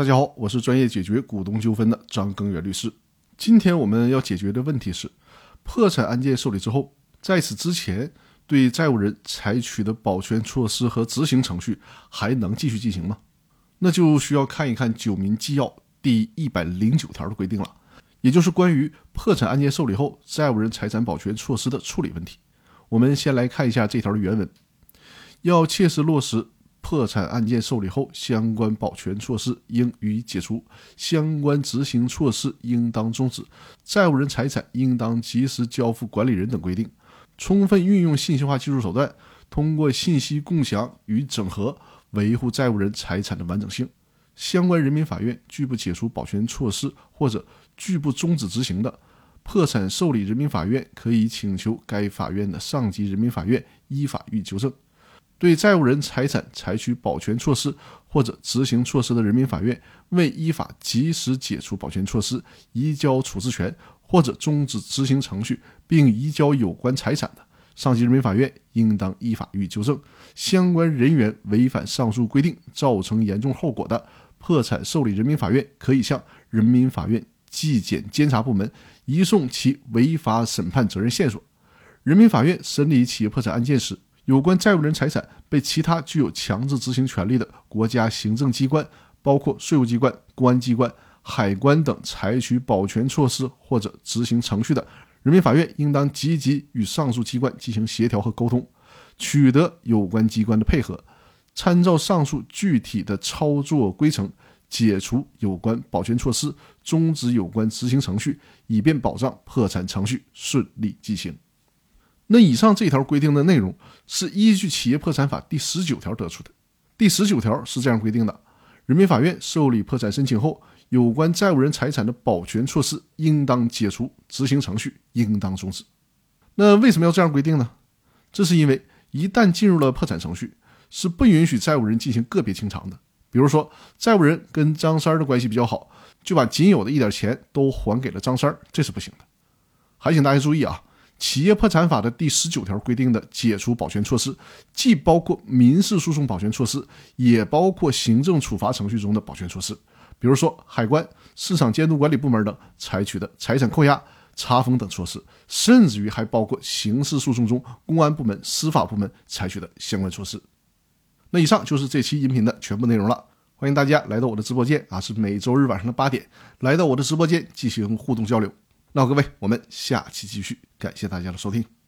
大家好，我是专业解决股东纠纷的张根源律师。今天我们要解决的问题是，破产案件受理之后，在此之前对债务人采取的保全措施和执行程序还能继续进行吗？那就需要看一看《九民纪要》第一百零九条的规定了，也就是关于破产案件受理后债务人财产保全措施的处理问题。我们先来看一下这条的原文：要切实落实破产案件受理后相关保全措施应予以解除，相关执行措施应当终止，债务人财产应当及时交付管理人等规定，充分运用信息化技术手段，通过信息共享与整合。维护债务人财产的完整性，相关人民法院拒不解除保全措施或者拒不终止执行的，破产受理人民法院可以请求该法院的上级人民法院依法予以纠正。对债务人财产采取保全措施或者执行措施的人民法院未依法及时解除保全措施、移交处置权或者终止执行程序并移交有关财产的。上级人民法院应当依法予以纠正。相关人员违反上述规定，造成严重后果的，破产受理人民法院可以向人民法院纪检监察部门移送其违法审判责任线索。人民法院审理企业破产案件时，有关债务人财产被其他具有强制执行权力的国家行政机关，包括税务机关、公安机关、海关等，采取保全措施或者执行程序的。人民法院应当积极与上述机关进行协调和沟通，取得有关机关的配合，参照上述具体的操作规程，解除有关保全措施，终止有关执行程序，以便保障破产程序顺利进行。那以上这条规定的内容是依据《企业破产法》第十九条得出的。第十九条是这样规定的：人民法院受理破产申请后。有关债务人财产的保全措施应当解除，执行程序应当终止。那为什么要这样规定呢？这是因为一旦进入了破产程序，是不允许债务人进行个别清偿的。比如说，债务人跟张三的关系比较好，就把仅有的一点钱都还给了张三，这是不行的。还请大家注意啊，《企业破产法》的第十九条规定的解除保全措施，既包括民事诉讼保全措施，也包括行政处罚程序中的保全措施。比如说，海关、市场监督管理部门等采取的财产扣押、查封等措施，甚至于还包括刑事诉讼中公安部门、司法部门采取的相关措施。那以上就是这期音频的全部内容了。欢迎大家来到我的直播间啊，是每周日晚上的八点，来到我的直播间进行互动交流。那各位，我们下期继续，感谢大家的收听。